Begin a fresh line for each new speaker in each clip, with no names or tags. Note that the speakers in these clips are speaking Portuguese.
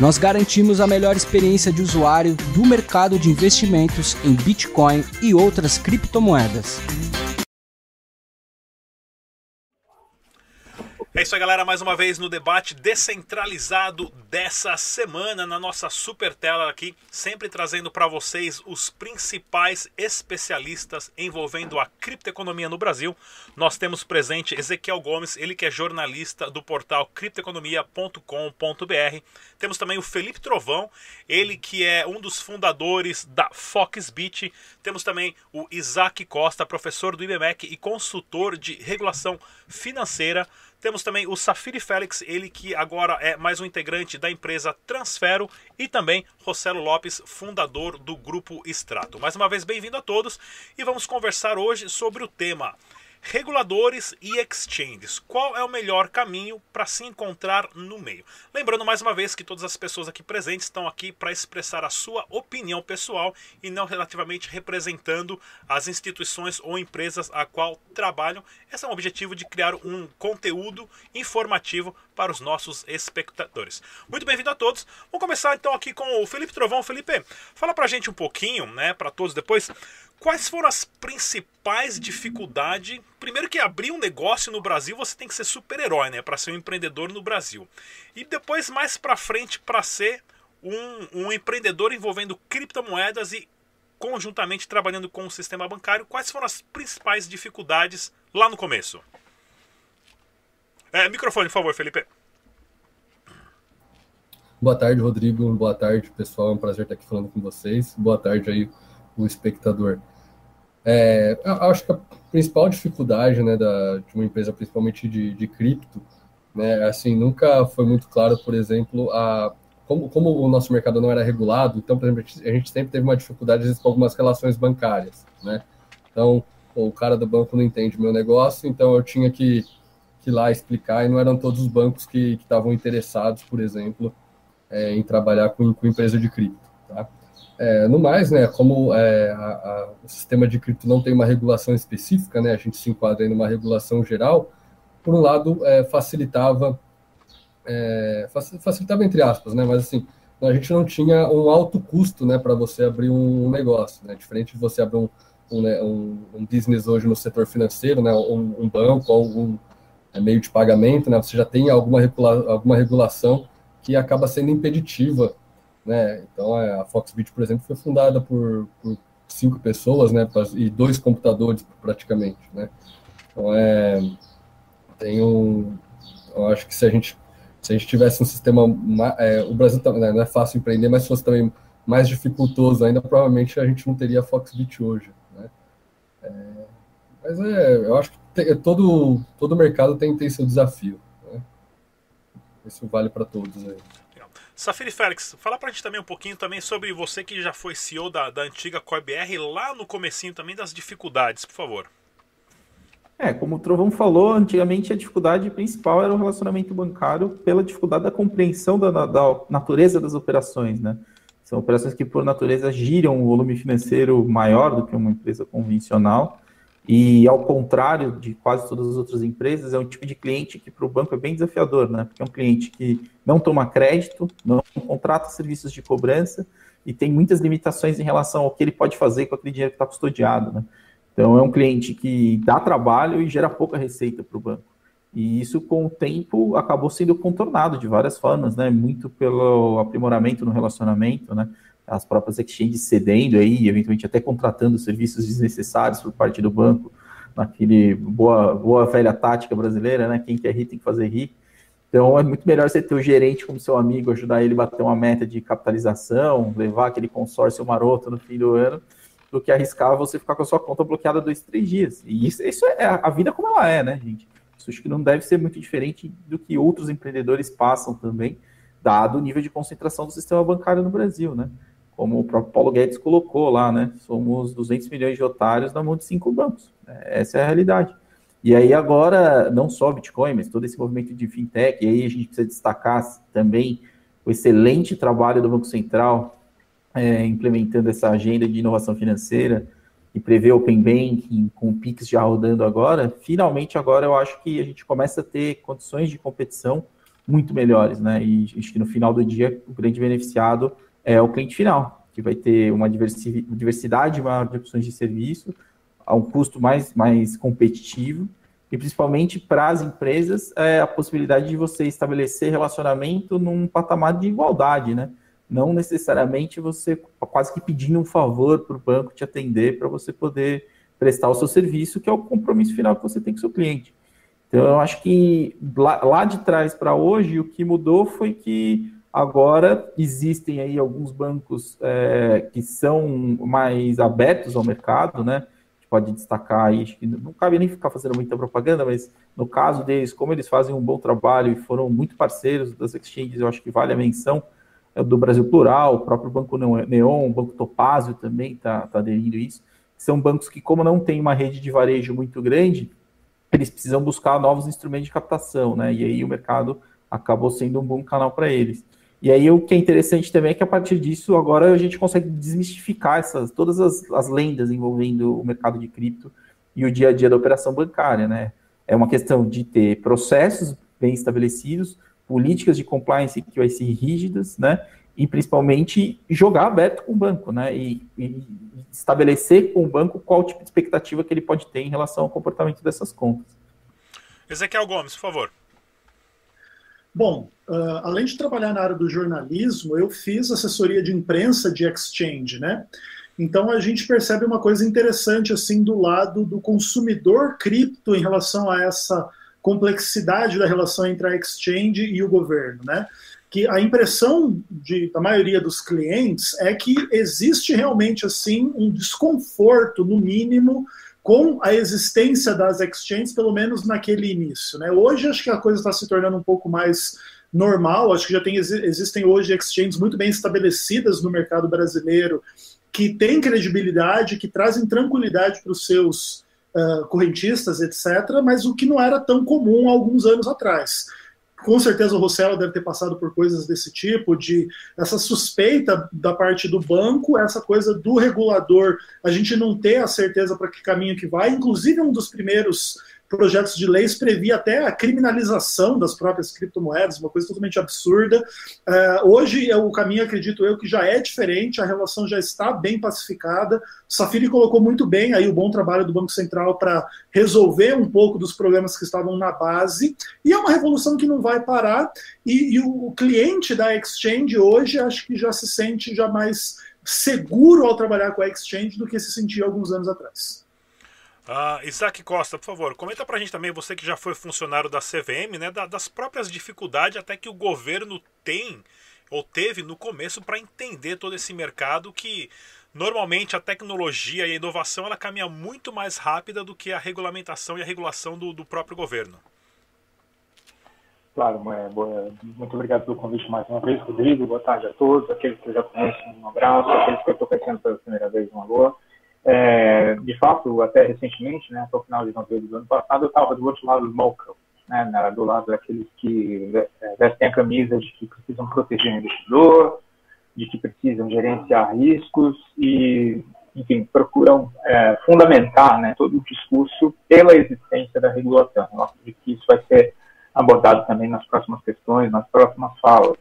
Nós garantimos a melhor experiência de usuário do mercado de investimentos em Bitcoin e outras criptomoedas.
É isso aí, galera. Mais uma vez no debate descentralizado dessa semana na nossa super tela aqui, sempre trazendo para vocês os principais especialistas envolvendo a criptoeconomia no Brasil. Nós temos presente Ezequiel Gomes, ele que é jornalista do portal criptoeconomia.com.br. Temos também o Felipe Trovão, ele que é um dos fundadores da Foxbit. Temos também o Isaac Costa, professor do IBMEC e consultor de regulação financeira. Temos também o Safiri Félix, ele que agora é mais um integrante da empresa Transfero e também Rossello Lopes, fundador do grupo Extrato. Mais uma vez, bem-vindo a todos e vamos conversar hoje sobre o tema Reguladores e exchanges. Qual é o melhor caminho para se encontrar no meio? Lembrando mais uma vez que todas as pessoas aqui presentes estão aqui para expressar a sua opinião pessoal e não relativamente representando as instituições ou empresas a qual trabalham. Esse é o objetivo de criar um conteúdo informativo para os nossos espectadores. Muito bem-vindo a todos. Vamos começar então aqui com o Felipe Trovão. Felipe, fala para a gente um pouquinho, né, para todos depois, Quais foram as principais dificuldades? Primeiro que abrir um negócio no Brasil, você tem que ser super-herói, né, para ser um empreendedor no Brasil. E depois mais para frente para ser um, um empreendedor envolvendo criptomoedas e conjuntamente trabalhando com o sistema bancário. Quais foram as principais dificuldades lá no começo? É, microfone, por favor, Felipe.
Boa tarde, Rodrigo. Boa tarde, pessoal. É um prazer estar aqui falando com vocês. Boa tarde aí, o espectador. É, acho que a principal dificuldade né, da, de uma empresa, principalmente de, de cripto, né, assim, nunca foi muito claro, por exemplo, a, como, como o nosso mercado não era regulado, então, por exemplo, a gente sempre teve uma dificuldade com algumas relações bancárias. Né? Então, o cara do banco não entende meu negócio, então eu tinha que, que ir lá explicar, e não eram todos os bancos que estavam interessados, por exemplo, é, em trabalhar com, com empresa de cripto. Tá? É, no mais, né, como é, a, a, o sistema de cripto não tem uma regulação específica, né, a gente se enquadra em uma regulação geral, por um lado, é, facilitava, é, facilitava entre aspas, né, mas assim, a gente não tinha um alto custo né, para você abrir um negócio, né, diferente de você abrir um, um, né, um, um business hoje no setor financeiro, né, um, um banco, algum é, meio de pagamento, né, você já tem alguma, regula alguma regulação que acaba sendo impeditiva né? Então a Foxbit, por exemplo, foi fundada por, por cinco pessoas, né? E dois computadores praticamente, né? Então é tem um, eu acho que se a gente se a gente tivesse um sistema, é, o Brasil né, não é fácil empreender, mas se fosse também mais dificultoso ainda, provavelmente a gente não teria a Foxbit hoje, né? É, mas é, eu acho que tem, todo todo mercado tem tem seu desafio, né? Isso vale para todos aí.
Safiri Félix, fala pra gente também um pouquinho também sobre você que já foi CEO da, da antiga CoiBR, lá no comecinho também das dificuldades, por favor.
É, como o Trovão falou, antigamente a dificuldade principal era o relacionamento bancário pela dificuldade da compreensão da, da natureza das operações, né? São operações que, por natureza, giram um volume financeiro maior do que uma empresa convencional e ao contrário de quase todas as outras empresas, é um tipo de cliente que para o banco é bem desafiador, né? Porque é um cliente que não toma crédito, não contrata serviços de cobrança e tem muitas limitações em relação ao que ele pode fazer com aquele dinheiro que está custodiado, né? Então é um cliente que dá trabalho e gera pouca receita para o banco. E isso, com o tempo, acabou sendo contornado de várias formas, né? Muito pelo aprimoramento no relacionamento, né? As próprias exchanges cedendo aí, eventualmente até contratando serviços desnecessários por parte do banco, naquele boa, boa velha tática brasileira, né? Quem quer rir tem que fazer rir. Então é muito melhor você ter o gerente como seu amigo, ajudar ele a bater uma meta de capitalização, levar aquele consórcio maroto no fim do ano, do que arriscar você ficar com a sua conta bloqueada dois, três dias. E isso, isso é a vida como ela é, né, gente? Isso acho que não deve ser muito diferente do que outros empreendedores passam também, dado o nível de concentração do sistema bancário no Brasil, né? Como o próprio Paulo Guedes colocou lá, né? Somos 200 milhões de otários na mão de cinco bancos. Essa é a realidade. E aí agora, não só Bitcoin, mas todo esse movimento de fintech, e aí a gente precisa destacar também o excelente trabalho do Banco Central é, implementando essa agenda de inovação financeira e prever Open Banking com o Pix já rodando agora, finalmente agora eu acho que a gente começa a ter condições de competição muito melhores, né? E acho que no final do dia o grande beneficiado é o cliente final, que vai ter uma diversidade maior de opções de serviço, a um custo mais, mais competitivo, e principalmente para as empresas é a possibilidade de você estabelecer relacionamento num patamar de igualdade, né? Não necessariamente você quase que pedindo um favor para o banco te atender para você poder prestar o seu serviço, que é o compromisso final que você tem com o seu cliente. Então, eu acho que lá, lá de trás para hoje, o que mudou foi que Agora, existem aí alguns bancos é, que são mais abertos ao mercado, né? A gente pode destacar aí, acho que não cabe nem ficar fazendo muita propaganda, mas no caso deles, como eles fazem um bom trabalho e foram muito parceiros das exchanges, eu acho que vale a menção, é do Brasil Plural, o próprio Banco Neon, o Banco Topázio também está tá aderindo isso. São bancos que, como não tem uma rede de varejo muito grande, eles precisam buscar novos instrumentos de captação, né? E aí o mercado acabou sendo um bom canal para eles. E aí o que é interessante também é que a partir disso agora a gente consegue desmistificar essas, todas as, as lendas envolvendo o mercado de cripto e o dia a dia da operação bancária, né? É uma questão de ter processos bem estabelecidos, políticas de compliance que vai ser rígidas, né? E principalmente jogar aberto com o banco, né? E, e estabelecer com o banco qual tipo de expectativa que ele pode ter em relação ao comportamento dessas contas.
Ezequiel Gomes, por favor.
Bom, uh, além de trabalhar na área do jornalismo, eu fiz assessoria de imprensa de exchange, né? Então a gente percebe uma coisa interessante assim do lado do consumidor cripto em relação a essa complexidade da relação entre a exchange e o governo, né? Que a impressão de, da maioria dos clientes é que existe realmente assim um desconforto, no mínimo, com a existência das exchanges, pelo menos naquele início. Né? Hoje acho que a coisa está se tornando um pouco mais normal, acho que já tem, existem hoje exchanges muito bem estabelecidas no mercado brasileiro, que têm credibilidade, que trazem tranquilidade para os seus uh, correntistas, etc., mas o que não era tão comum há alguns anos atrás com certeza o Rossello deve ter passado por coisas desse tipo, de essa suspeita da parte do banco, essa coisa do regulador, a gente não ter a certeza para que caminho que vai. Inclusive, um dos primeiros projetos de leis previa até a criminalização das próprias criptomoedas, uma coisa totalmente absurda. Uh, hoje, é o caminho, acredito eu, que já é diferente, a relação já está bem pacificada. Safiri colocou muito bem aí o bom trabalho do Banco Central para resolver um pouco dos problemas que estavam na base, e é uma revolução que não vai parar, e, e o, o cliente da Exchange hoje acho que já se sente já mais seguro ao trabalhar com a Exchange do que se sentia alguns anos atrás.
Uh, Isaac Costa, por favor, comenta pra gente também, você que já foi funcionário da CVM, né, das próprias dificuldades até que o governo tem ou teve no começo para entender todo esse mercado que normalmente a tecnologia e a inovação ela caminha muito mais rápida do que a regulamentação e a regulação do, do próprio governo.
Claro, boa, muito obrigado pelo convite mais uma vez, Rodrigo. Boa tarde a todos, aqueles que eu já conheço, um abraço, aqueles que eu estou conhecendo pela primeira vez, uma boa. É, de fato, até recentemente, né, até o final de novembro do ano passado, eu estava do outro lado do balcão, né, do lado daqueles que é, vestem a camisa de que precisam proteger o investidor, de que precisam gerenciar riscos e, enfim, procuram é, fundamentar né, todo o discurso pela existência da regulação. Eu acredito que isso vai ser abordado também nas próximas questões, nas próximas falas.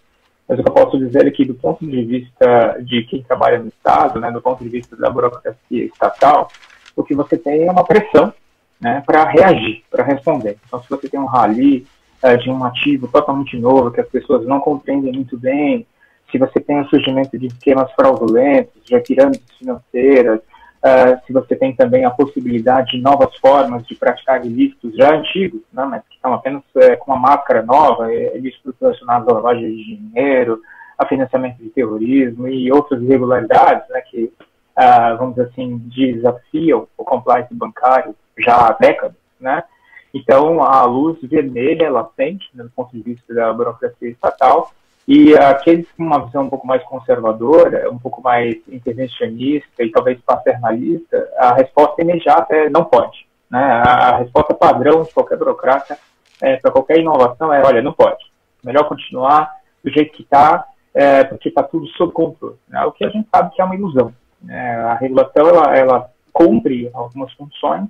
Mas o que eu posso dizer é que, do ponto de vista de quem trabalha no Estado, né, do ponto de vista da burocracia estatal, o que você tem é uma pressão né, para reagir, para responder. Então, se você tem um rally é, de um ativo totalmente novo, que as pessoas não compreendem muito bem, se você tem o surgimento de esquemas fraudulentos, de pirâmides financeiras, Uh, se você tem também a possibilidade de novas formas de praticar ilícitos já antigos, né, mas que estão apenas é, com uma máscara nova, é, ilícitos relacionados à lavagem de dinheiro, a financiamento de terrorismo e outras irregularidades né, que, uh, vamos dizer assim, desafiam o compliance bancário já há décadas. Né? Então, a luz vermelha, ela sente, né, do ponto de vista da burocracia estatal, E aqueles com uma visão um pouco mais conservadora, um pouco mais intervencionista e talvez paternalista, a resposta imediata é não pode. Né? A resposta padrão de qualquer burocrata é, para qualquer inovação é, olha, não pode. Melhor continuar do jeito que está, é, porque está tudo sob controle. Né? O que a gente sabe que é uma ilusão. Né? A regulação, ela, ela cumpre algumas funções,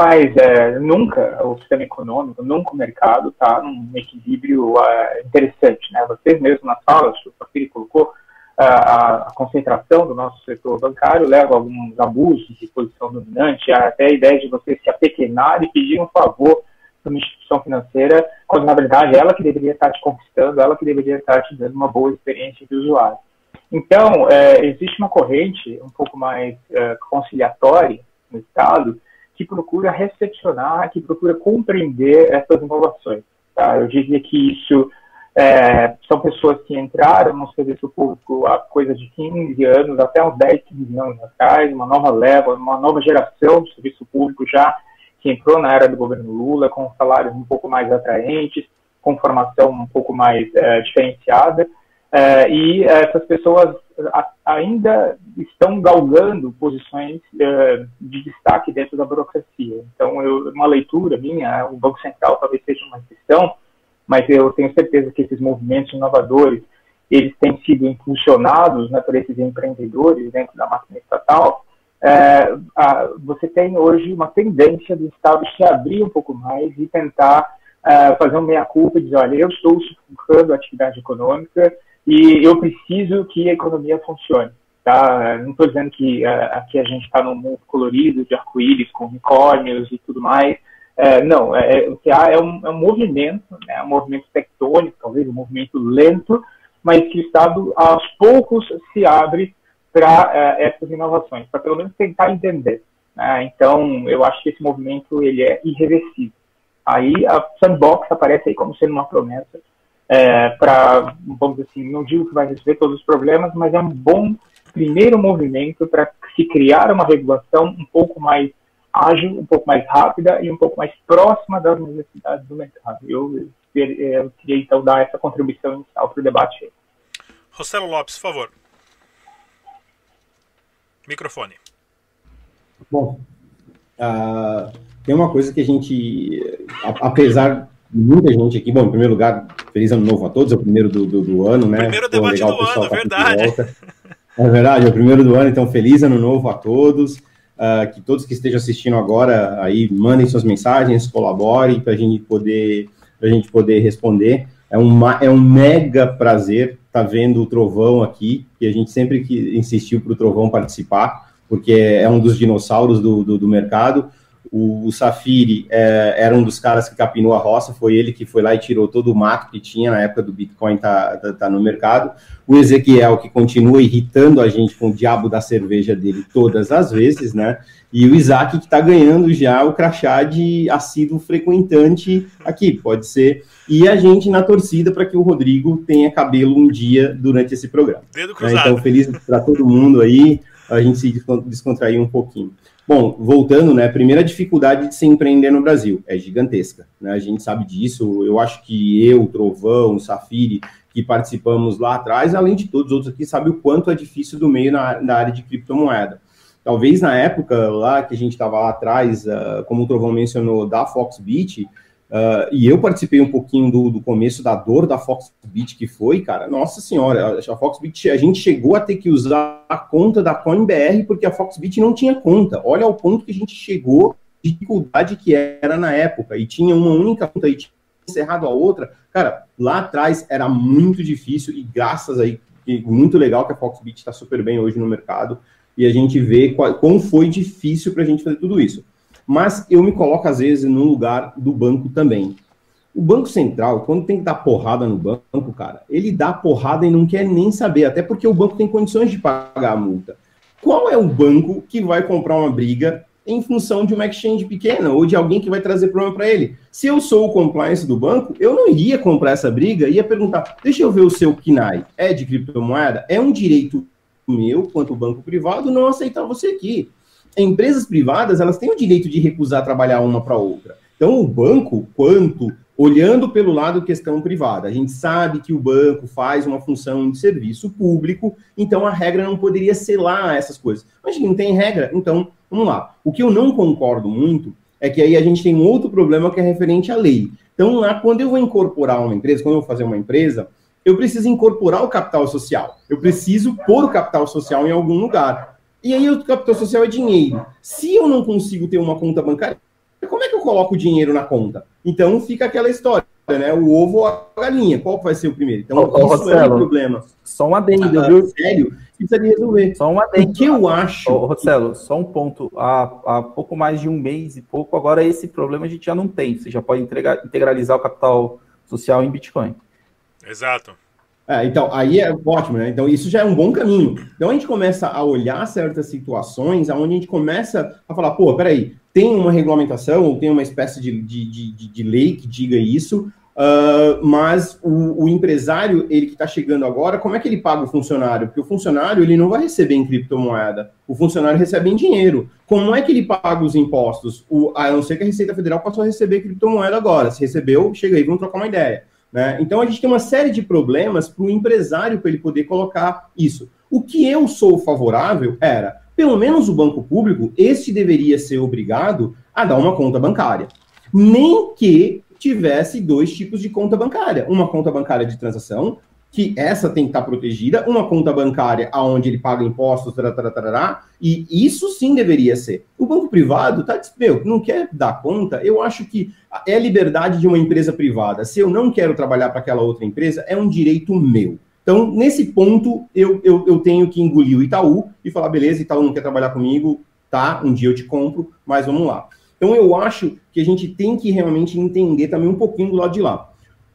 mas é, nunca o sistema econômico, nunca o mercado está num equilíbrio uh, interessante. Né? Vocês mesmo na sala, o Safiri colocou, a, concentração do nosso setor bancário leva a alguns abusos de posição dominante, até a ideia de você se apequenar e pedir um favor para uma instituição financeira, quando na verdade ela que deveria estar te conquistando, ela que deveria estar te dando uma boa experiência de usuário. Então, é, existe uma corrente um pouco mais é, conciliatória no Estado, que procura recepcionar, que procura compreender essas inovações. Tá? Eu diria que isso é, são pessoas que entraram no serviço público há coisa de 15 anos, até uns 10, 15 anos atrás, uma nova leva, uma nova geração de serviço público já que entrou na era do governo Lula, com salários um pouco mais atraentes, com formação um pouco mais é, diferenciada, é, e essas pessoas ainda estão galgando posições uh, de destaque dentro da burocracia. Então, eu, uma leitura minha, o Banco Central talvez seja uma exceção, mas eu tenho certeza que esses movimentos inovadores, eles têm sido impulsionados né, por esses empreendedores dentro da máquina estatal. É, você tem hoje uma tendência do Estado se abrir um pouco mais e tentar é, fazer uma meia-culpa e dizer, olha, eu estou sufocando a atividade econômica, e eu preciso que a economia funcione. Tá? Não estou dizendo que uh, aqui a gente está num mundo colorido, de arco-íris, com unicórnios e tudo mais. Uh, não, é, o que há é um, é um movimento, né, um movimento tectônico, talvez um movimento lento, mas que o Estado, aos poucos, se abre para é, essas inovações, para pelo menos tentar entender. Né? Então, eu acho que esse movimento ele é irreversível. Aí a Sandbox aparece aí como sendo uma promessa é, para, vamos dizer assim, não digo que vai resolver todos os problemas, mas é um bom primeiro movimento para se criar uma regulação um pouco mais ágil, um pouco mais rápida e um pouco mais próxima das necessidades do mercado. Eu, eu queria então dar essa contribuição inicial para o debate.
Rossello Lopes, por favor. Microfone.
Bom, uh, tem uma coisa que a gente, apesar muita gente aqui. Bom, em primeiro lugar, feliz ano novo a todos, é o primeiro do, do, do ano, né?
Primeiro debate legal, do ano, é tá verdade.
É verdade, é o primeiro do ano, então feliz ano novo a todos. Uh, que todos que estejam assistindo agora aí mandem suas mensagens, colaborem para a gente poder a gente poder responder. É, uma, é um mega prazer estar tá vendo o Trovão aqui, que a gente sempre que insistiu para o Trovão participar, porque é um dos dinossauros do, do, do mercado. O, o Safiri é, era um dos caras que capinou a roça, foi ele que foi lá e tirou todo o mato que tinha na época do Bitcoin tá, tá, tá no mercado. O Ezequiel, que continua irritando a gente com o diabo da cerveja dele todas as vezes, né? E o Isaac, que está ganhando já o crachá de assíduo frequentante aqui, pode ser. E a gente na torcida para que o Rodrigo tenha cabelo um dia durante esse programa.
Cruzado.
Então, feliz para todo mundo aí, a gente se descontrair um pouquinho. Bom, voltando, né? A primeira dificuldade de se empreender no Brasil é gigantesca, né? A gente sabe disso. Eu acho que eu, Trovão, Safiri, que participamos lá atrás, além de todos os outros aqui, sabe o quanto é difícil do meio na, na área de criptomoeda. Talvez na época lá que a gente estava lá atrás, uh, como o Trovão mencionou, da Foxbit, Uh, e eu participei um pouquinho do, do, começo da dor da Foxbit que foi, cara. Nossa senhora, a Foxbit, a gente chegou a ter que usar a conta da CoinBR porque a Foxbit não tinha conta. Olha o ponto que a gente chegou, dificuldade que era na época. E tinha uma única conta e tinha encerrado a outra. Cara, lá atrás era muito difícil e graças aí, muito legal que a Foxbit está super bem hoje no mercado. E a gente vê qual, como foi difícil para a gente fazer tudo isso mas eu me coloco às vezes no lugar do banco também. O Banco Central, quando tem que dar porrada no banco, cara, ele dá porrada e não quer nem saber, até porque o banco tem condições de pagar a multa. Qual é o banco que vai comprar uma briga em função de uma exchange pequena ou de alguém que vai trazer problema para ele? Se eu sou o compliance do banco, eu não iria comprar essa briga, ia perguntar: deixa eu ver o seu KNAI, é de criptomoeda? É um direito meu, quanto banco privado, não aceitar você aqui empresas privadas, elas têm o direito de recusar trabalhar uma para outra. Então, o banco, quanto olhando pelo lado questão privada. A gente sabe que o banco faz uma função de serviço público, então a regra não poderia lá essas coisas. Mas não tem regra, então vamos lá. O que eu não concordo muito é que aí a gente tem um outro problema que é referente à lei. Então, lá, quando eu vou incorporar uma empresa, quando eu vou fazer uma empresa, eu preciso incorporar o capital social. Eu preciso pôr o capital social em algum lugar. E aí o capital social é dinheiro. Se eu não consigo ter uma conta bancária, como é que eu coloco o dinheiro na conta? Então fica aquela história, né? O ovo ou a galinha, qual vai ser o primeiro? Então,
ô, isso é um problema. Só um adendo, ah, viu?
Sério, precisa de resolver.
Só um adendo.
O que eu acho.
Ô, Rossello, só um ponto. Há, há pouco mais de um mês e pouco, agora esse problema a gente já não tem. Você já pode entregar, integralizar o capital social em Bitcoin.
Exato.
É, então, aí é ótimo, né? Então, isso já é um bom caminho. Então, a gente começa a olhar certas situações onde a gente começa a falar, pô, peraí, tem uma regulamentação ou tem uma espécie de, de, de, de lei que diga isso, uh, mas o, o, empresário, ele que está chegando agora, como é que ele paga o funcionário? Porque o funcionário, ele não vai receber em criptomoeda, o funcionário recebe em dinheiro. Como é que ele paga os impostos? O, a não ser que a Receita Federal passou a receber criptomoeda agora. Se recebeu, chega aí, vamos trocar uma ideia. Né? Então a gente tem uma série de problemas para o empresário para ele poder colocar isso. O que eu sou favorável era, pelo menos o banco público, este deveria ser obrigado a dar uma conta bancária. Nem que tivesse dois tipos de conta bancária. Uma conta bancária de transação que essa tem que estar protegida, uma conta bancária aonde ele paga impostos, tarará, e isso sim deveria ser. O banco privado tá, meu, não quer dar conta, eu acho que é liberdade de uma empresa privada. Se eu não quero trabalhar para aquela outra empresa, é um direito meu. Então, nesse ponto, eu, eu, eu tenho que engolir o Itaú e falar, beleza, Itaú não quer trabalhar comigo, tá, um dia eu te compro, mas vamos lá. Então, eu acho que a gente tem que realmente entender também um pouquinho do lado de lá.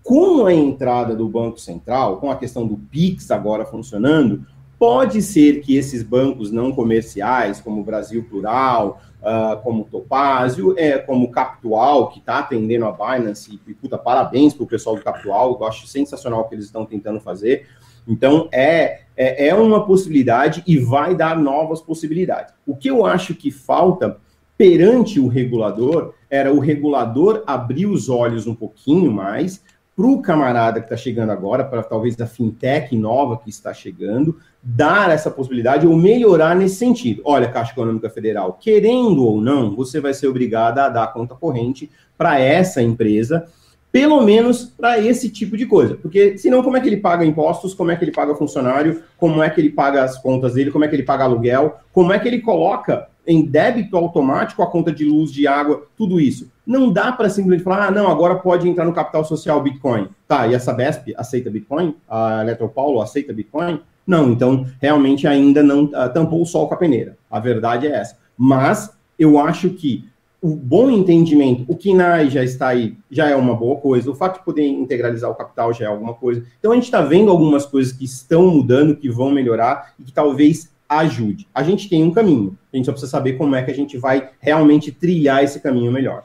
Com a entrada do Banco Central, com a questão do PIX agora funcionando, pode ser que esses bancos não comerciais, como Brasil Plural, uh, como Topázio, é, como Capital, que está atendendo a Binance, e puta, parabéns para o pessoal do Capital, eu acho sensacional o que eles estão tentando fazer. Então, é, é, é uma possibilidade e vai dar novas possibilidades. O que eu acho que falta perante o regulador era o regulador abrir os olhos um pouquinho mais para o camarada que está chegando agora, para talvez a fintech nova que está chegando, dar essa possibilidade ou melhorar nesse sentido. Olha, Caixa Econômica Federal, querendo ou não, você vai ser obrigada a dar conta corrente para essa empresa, pelo menos para esse tipo de coisa. Porque senão, como é que ele paga impostos, como é que ele paga funcionário, como é que ele paga as contas dele, como é que ele paga aluguel, como é que ele coloca em débito automático a conta de luz, de água, tudo isso. Não dá para simplesmente falar, ah, não, agora pode entrar no capital social Bitcoin. Tá, e a Sabesp aceita Bitcoin? A Eletropaulo aceita Bitcoin? Não, então realmente ainda não uh, tampou o sol com a peneira. A verdade é essa. Mas eu acho que o bom entendimento, o KINAI já está aí, já é uma boa coisa. O fato de poder integralizar o capital já é alguma coisa. Então a gente está vendo algumas coisas que estão mudando, que vão melhorar e que talvez ajude. A gente tem um caminho, a gente só precisa saber como é que a gente vai realmente trilhar esse caminho melhor.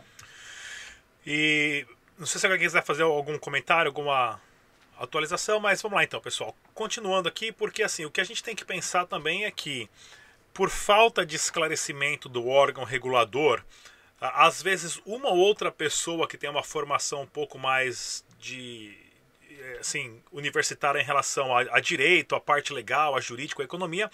E não sei se alguém quiser fazer algum comentário, alguma atualização, mas vamos lá então, pessoal. Continuando aqui, porque assim, o que a gente tem que pensar também é que, por falta de esclarecimento do órgão regulador, às vezes uma ou outra pessoa que tem uma formação um pouco mais de assim, universitária em relação a, a direito, a parte legal, a jurídico, a economia,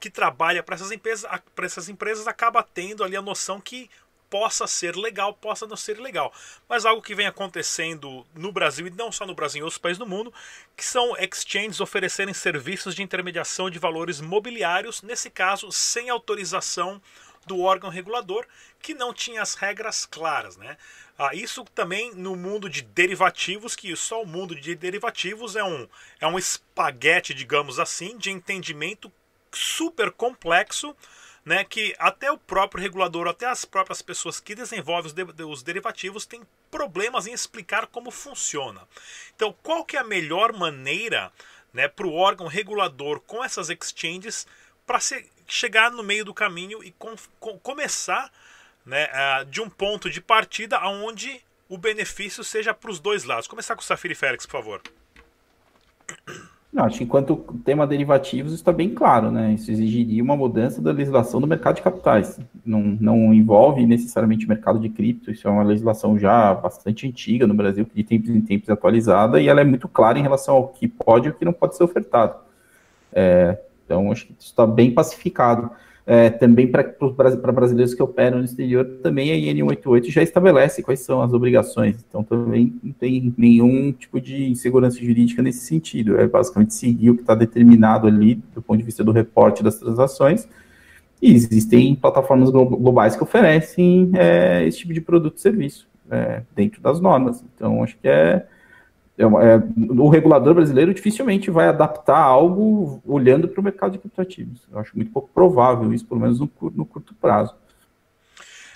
que trabalha para essas empresas, para essas empresas acaba tendo ali a noção que possa ser legal, possa não ser legal. Mas algo que vem acontecendo no Brasil, e não só no Brasil, em outros países do mundo, que são exchanges oferecerem serviços de intermediação de valores mobiliários, nesse caso, sem autorização do órgão regulador, que não tinha as regras claras. Né? Ah, isso também no mundo de derivativos, que só o mundo de derivativos é um, é um espaguete, digamos assim, de entendimento super complexo, né, que até o próprio regulador, até as próprias pessoas que desenvolvem os, de, os derivativos têm problemas em explicar como funciona. Então, qual que é a melhor maneira né, para o órgão regulador com essas exchanges para chegar no meio do caminho e com, com, começar né, uh, de um ponto de partida onde o benefício seja para os dois lados. Começar com o Safiri Félix, por favor.
Não, acho que enquanto tema derivativos está bem claro, né? Isso exigiria uma mudança da legislação do mercado de capitais. Não, não envolve necessariamente o mercado de cripto, isso é uma legislação já bastante antiga no Brasil, que de tempos em tempos é atualizada, e ela é muito clara em relação ao que pode e o que não pode ser ofertado. É, então, acho que isso está bem pacificado. É, também para brasileiros que operam no exterior, também a IN 88 já estabelece quais são as obrigações. Então, também não tem nenhum tipo de insegurança jurídica nesse sentido. É basicamente seguir o que está determinado ali do ponto de vista do reporte das transações. E existem plataformas globais que oferecem é, esse tipo de produto e serviço é, dentro das normas. Então, acho que é é, é, o regulador brasileiro dificilmente vai adaptar algo olhando para o mercado de criptoativos. Eu acho muito pouco provável isso, pelo menos no, no curto prazo.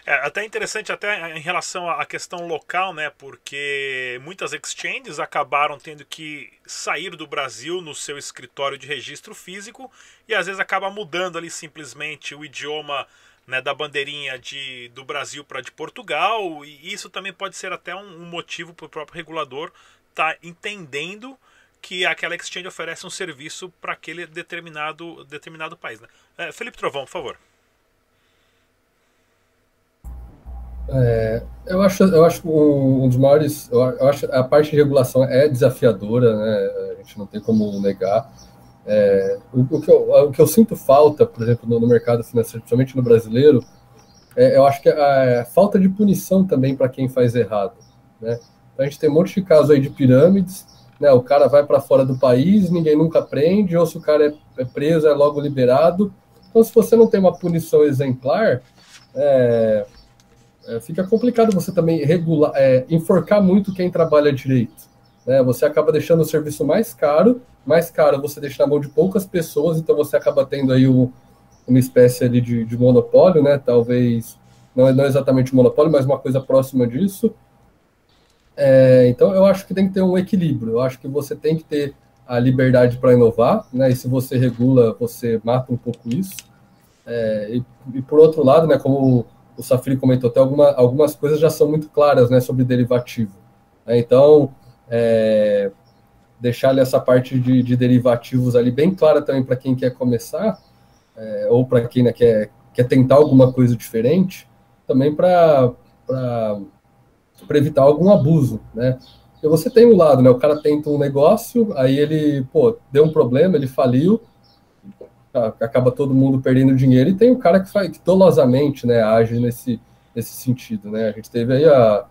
É até interessante até em relação à questão local, né? Porque muitas exchanges acabaram tendo que sair do Brasil no seu escritório de registro físico e às vezes acaba mudando ali simplesmente o idioma né, da bandeirinha de, do Brasil para de Portugal e isso também pode ser até um, um motivo para o próprio regulador está entendendo que aquela exchange oferece um serviço para aquele determinado, determinado país. Né? É, Felipe Trovão, por favor.
É, eu acho, eu acho um, dos maiores, eu acho a parte de regulação é desafiadora, né? A gente não tem como negar. É, o, o, que eu, o, que eu, sinto falta, por exemplo, no, no mercado financeiro, principalmente no brasileiro, é, eu acho que a, a falta de punição também para quem faz errado, né? A gente tem um monte de casos aí de pirâmides, né? O cara vai para fora do país, ninguém nunca prende, ou se o cara é, é, preso, é logo liberado. Então, se você não tem uma punição exemplar, é, é, fica complicado você também regular, é, enforcar muito quem trabalha direito. Né? Você acaba deixando o serviço mais caro, mais caro você deixa na mão de poucas pessoas, então você acaba tendo aí uma espécie de, de monopólio, né? Talvez não, é, não exatamente um monopólio, mas uma coisa próxima disso. É, então, eu acho que tem que ter um equilíbrio. Eu acho que você tem que ter a liberdade para inovar, né? E se você regula, você mata um pouco isso. É, e, e, por outro lado, né, como o Safiri comentou, até alguma, algumas coisas já são muito claras, né, sobre derivativo. Né? Então, é, deixar essa parte de, de, derivativos ali bem clara também para quem quer começar, é, ou para quem né, quer, quer tentar alguma coisa diferente, também para para evitar algum abuso, né? Porque você tem um lado, né? O cara tenta um negócio, aí ele, pô, deu um problema, ele faliu, acaba todo mundo perdendo dinheiro, e tem o cara que faz, que dolosamente, né, age nesse, nesse sentido, né? A gente teve aí a,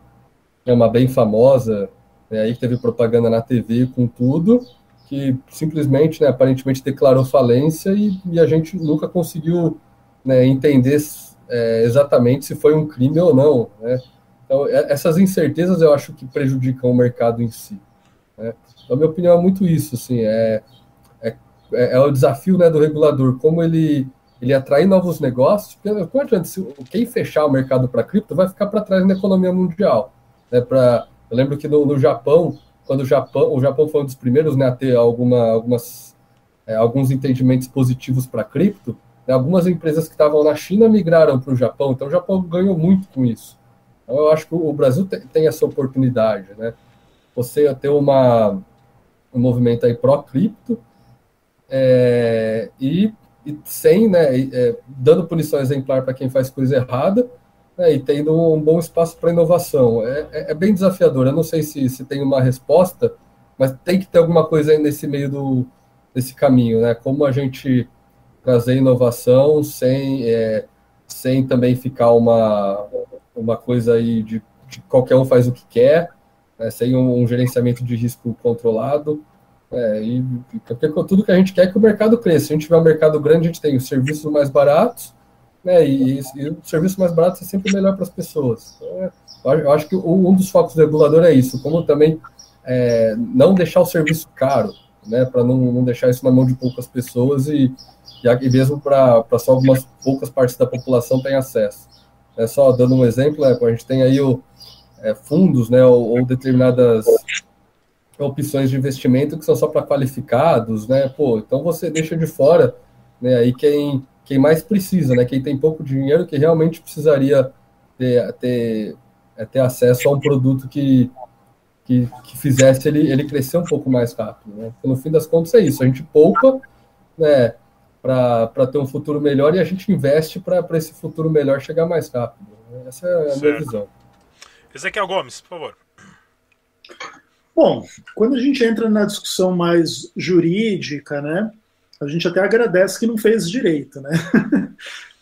é uma bem famosa, né, aí que teve propaganda na TV com tudo, que simplesmente, né, aparentemente declarou falência e, e a gente nunca conseguiu né, entender é, exatamente se foi um crime ou não, né? Então, é, essas incertezas eu acho que prejudicam o mercado em si. Né? Então, minha opinião é muito isso, assim, é, é, é, o desafio né, do regulador, como ele, ele atrai novos negócios, porque adianta, se, quem fechar o mercado para cripto vai ficar para trás na economia mundial. Né, pra, eu lembro que no, no Japão, quando o Japão, o Japão foi um dos primeiros né, a ter alguma, algumas, é, alguns entendimentos positivos para cripto, né, algumas empresas que estavam na China migraram para o Japão, então o Japão ganhou muito com isso. Então, eu acho que o Brasil tem essa oportunidade, né? Você ter uma, um movimento aí pró-cripto é, e, e, sem, né, é, dando punição exemplar para quem faz coisa errada né, e tendo um bom espaço para inovação. É, é, é, bem desafiador. Eu não sei se, se tem uma resposta, mas tem que ter alguma coisa aí nesse meio do, desse caminho, né? Como a gente trazer inovação sem, é, sem também ficar uma, uma coisa aí de, de qualquer um faz o que quer, né, sem um, um, gerenciamento de risco controlado. É, e porque tudo que a gente quer é que o mercado cresça. Se a gente tiver um mercado grande, a gente tem os serviços mais baratos, né, e, e, o serviço mais barato é sempre melhor para as pessoas. Então, é, eu acho que um dos focos do regulador é isso, como também é, não deixar o serviço caro, né, para não, não deixar isso na mão de poucas pessoas e, e mesmo para só algumas poucas partes da população tenham acesso. É só dando um exemplo, é, a gente tem aí o, é, fundos, né, ou, ou, determinadas opções de investimento que são só para qualificados, né? Pô, então você deixa de fora, né? Aí quem quem mais precisa, né? Quem tem pouco dinheiro que realmente precisaria ter, ter, é, ter acesso a um produto que, que que, fizesse ele, ele crescer um pouco mais rápido. Né? No fim das contas é isso, a gente poupa né, para ter um futuro melhor e a gente investe para esse futuro melhor chegar mais rápido. Essa é a certo. minha visão.
Ezequiel Gomes, por favor.
Bom, quando a gente entra na discussão mais jurídica, né, a gente até agradece que não fez direito, né?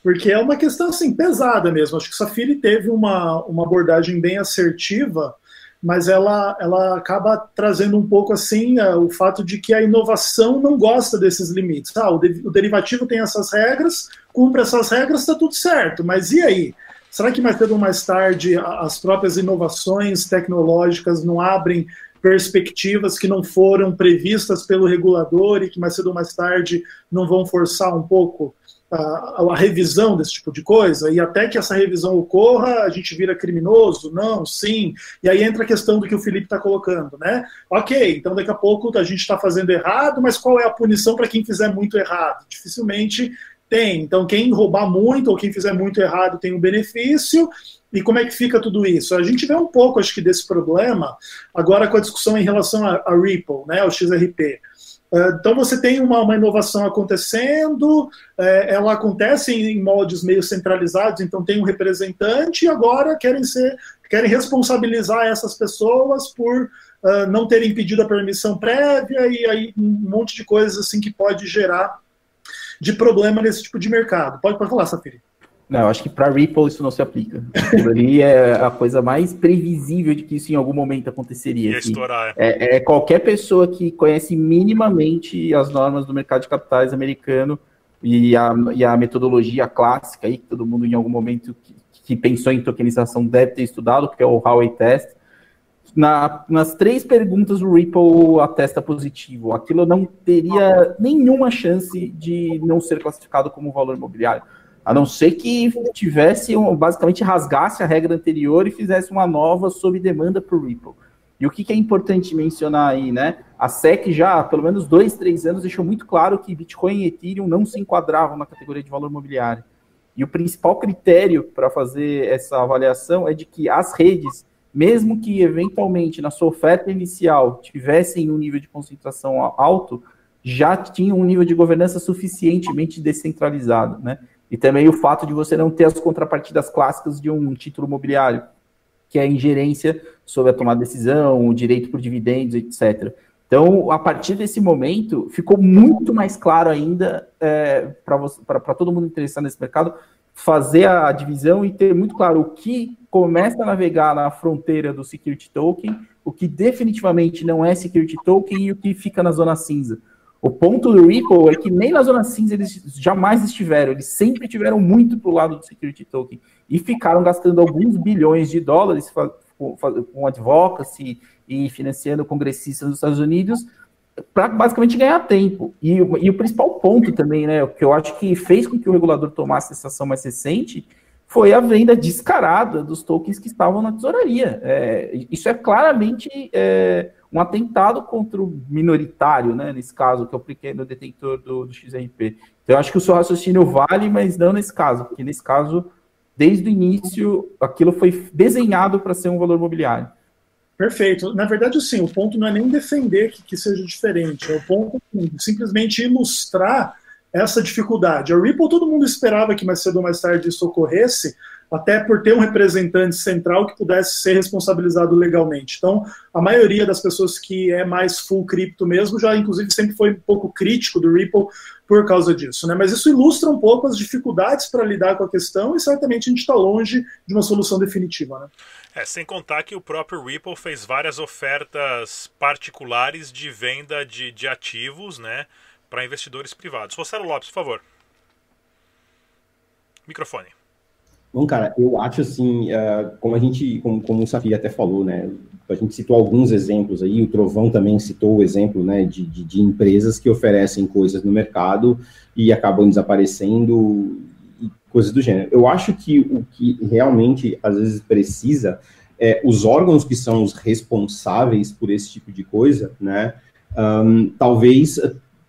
Porque é uma questão assim pesada mesmo. Acho que Safiri teve uma, uma abordagem bem assertiva, mas ela, ela acaba trazendo um pouco assim uh, o fato de que a inovação não gosta desses limites. Ah, o, de, o derivativo tem essas regras, cumpre essas regras, está tudo certo. Mas e aí? Será que mais cedo ou mais tarde as próprias inovações tecnológicas não abrem perspectivas que não foram previstas pelo regulador e que mais cedo ou mais tarde não vão forçar um pouco a, a, revisão desse tipo de coisa, e até que essa revisão ocorra, a gente vira criminoso? Não, sim. E aí entra a questão do que o Felipe está colocando, né? Ok, então daqui a pouco a gente está fazendo errado, mas qual é a punição para quem fizer muito errado? Dificilmente tem. Então, quem roubar muito ou quem fizer muito errado tem um benefício, e como é que fica tudo isso? A gente vê um pouco, acho que, desse problema agora com a discussão em relação a, a Ripple, né, ao XRP. Uh, então você tem uma, uma inovação acontecendo, uh, ela acontece em, em, moldes meio centralizados, então tem um representante e agora querem ser, querem responsabilizar essas pessoas por uh, não terem pedido a permissão prévia e aí um monte de coisas assim que pode gerar de problema nesse tipo de mercado. Pode, pode falar, Safiri.
Não, acho que para Ripple isso não se aplica. Aquilo ali é a coisa mais previsível de que isso em algum momento aconteceria. Assim. Estourar, é. é, é qualquer pessoa que conhece minimamente as normas do mercado de capitais americano e a, e a metodologia clássica aí, que todo mundo em algum momento que, que pensou em tokenização deve ter estudado, que é o Howey Test. Na, nas três perguntas o Ripple atesta positivo. Aquilo não teria nenhuma chance de não ser classificado como valor imobiliário a não ser que tivesse, um, basicamente rasgasse a regra anterior e fizesse uma nova sob demanda o Ripple. E o que, que, é importante mencionar aí, né? A SEC já, há pelo menos dois, três anos, deixou muito claro que Bitcoin e Ethereum não se enquadravam na categoria de valor imobiliário. E o principal critério para fazer essa avaliação é de que as redes, mesmo que eventualmente na sua oferta inicial tivessem um nível de concentração alto, já tinham um nível de governança suficientemente descentralizado, né? E também o fato de você não ter as contrapartidas clássicas de um título imobiliário, que é a ingerência sobre a tomada de decisão, o direito por dividendos, etc. Então, a partir desse momento, ficou muito mais claro ainda é, para todo mundo interessado nesse mercado fazer a divisão e ter muito claro o que começa a navegar na fronteira do security token, o que definitivamente não é security token e o que fica na zona cinza. O ponto do Ripple é que nem na zona cinza eles jamais estiveram, eles sempre tiveram muito para o lado do security token e ficaram gastando alguns bilhões de dólares com advocacy e financiando congressistas nos Estados Unidos para basicamente ganhar tempo. E, e, o principal ponto também, né, que eu acho que fez com que o regulador tomasse essa ação mais recente foi a venda descarada dos tokens que estavam na tesouraria. É, isso é claramente é, um atentado contra o minoritário, né, nesse caso, que é o pequeno detentor do, do XRP. Então, eu acho que o seu raciocínio vale, mas não nesse caso, porque nesse caso, desde o início, aquilo foi desenhado para ser um valor imobiliário.
Perfeito. Na verdade, sim, o ponto não é nem defender que, que seja diferente, é o ponto assim, simplesmente ilustrar essa dificuldade. A Ripple, todo mundo esperava que mais cedo ou mais tarde isso ocorresse, até por ter um representante central que pudesse ser responsabilizado legalmente. Então, a maioria das pessoas que é mais full cripto mesmo, já inclusive sempre foi um pouco crítico do Ripple por causa disso. Né? Mas isso ilustra um pouco as dificuldades para lidar com a questão e certamente a gente está longe de uma solução definitiva. Né?
É, sem contar que o próprio Ripple fez várias ofertas particulares de venda de, de ativos né, para investidores privados. Rossello Lopes, por favor. Microfone.
Bom, cara, eu acho assim, uh, como a gente, como, como o Safir até falou, né, a gente citou alguns exemplos aí, o Trovão também citou o exemplo, né, de, de, de empresas que oferecem coisas no mercado e acabam desaparecendo e coisas do gênero. Eu acho que o que realmente, às vezes, precisa é os órgãos que são os responsáveis por esse tipo de coisa, né, um, talvez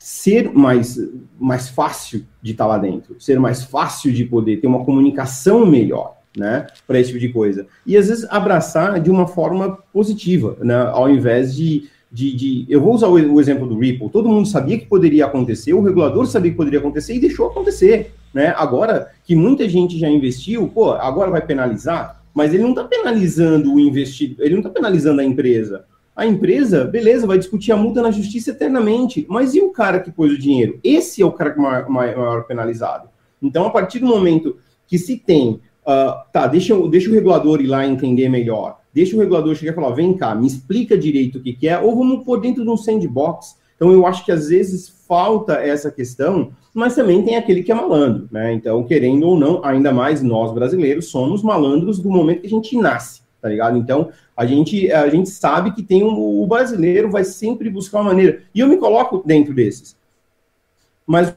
ser mais, mais fácil de estar lá dentro, ser mais fácil de poder ter uma comunicação melhor. né, para esse tipo de coisa. E às vezes abraçar de uma forma positiva, né, ao invés de, de, de, eu vou usar o, o, exemplo do Ripple. Todo mundo sabia que poderia acontecer, o regulador sabia que poderia acontecer e deixou acontecer, né? Agora que muita gente já investiu, pô, agora vai penalizar, mas ele não está penalizando o investidor, ele não está penalizando a empresa. A empresa, beleza, vai discutir a multa na justiça eternamente, mas e o cara que pôs o dinheiro? Esse é o cara maior, maior penalizado. Então, a partir do momento que se tem, uh, tá, deixa, deixa o regulador ir lá entender melhor, deixa o regulador chegar e falar, vem cá, me explica direito o que, que é, ou vamos pôr dentro de um sandbox. Então, eu acho que às vezes falta essa questão, mas também tem aquele que é malandro, né? Então, querendo ou não, ainda mais nós brasileiros somos malandros do momento que a gente nasce, tá ligado? Então, a gente, a gente sabe que tem um, o brasileiro vai sempre buscar uma maneira, e eu me coloco dentro desses. Mas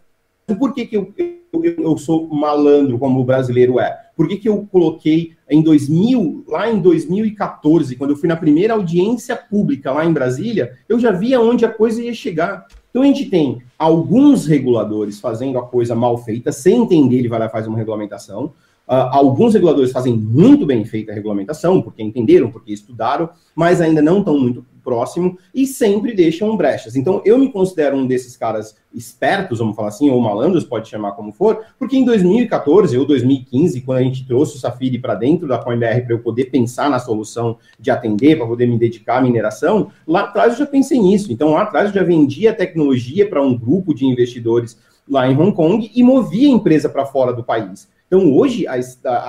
por que, que eu, eu, eu sou malandro como o brasileiro é? Por que, que eu coloquei em 2000, lá em 2014, quando eu fui na primeira audiência pública lá em Brasília, eu já via onde a coisa ia chegar. Então a gente tem alguns reguladores fazendo a coisa mal feita, sem entender, ele vai lá e faz uma regulamentação. Uh, alguns reguladores fazem muito bem feita a regulamentação, porque entenderam, porque estudaram, mas ainda não estão muito próximo e sempre deixam brechas. Então, eu me considero um desses caras espertos, vamos falar assim, ou malandros, pode chamar como for, porque em 2014 ou 2015, quando a gente trouxe o Safiri para dentro da CoinBR para eu poder pensar na solução de atender, para poder me dedicar à mineração, lá atrás eu já pensei nisso. Então, lá atrás eu já vendia tecnologia para um grupo de investidores lá em Hong Kong e movia a empresa para fora do país. Então, hoje, a,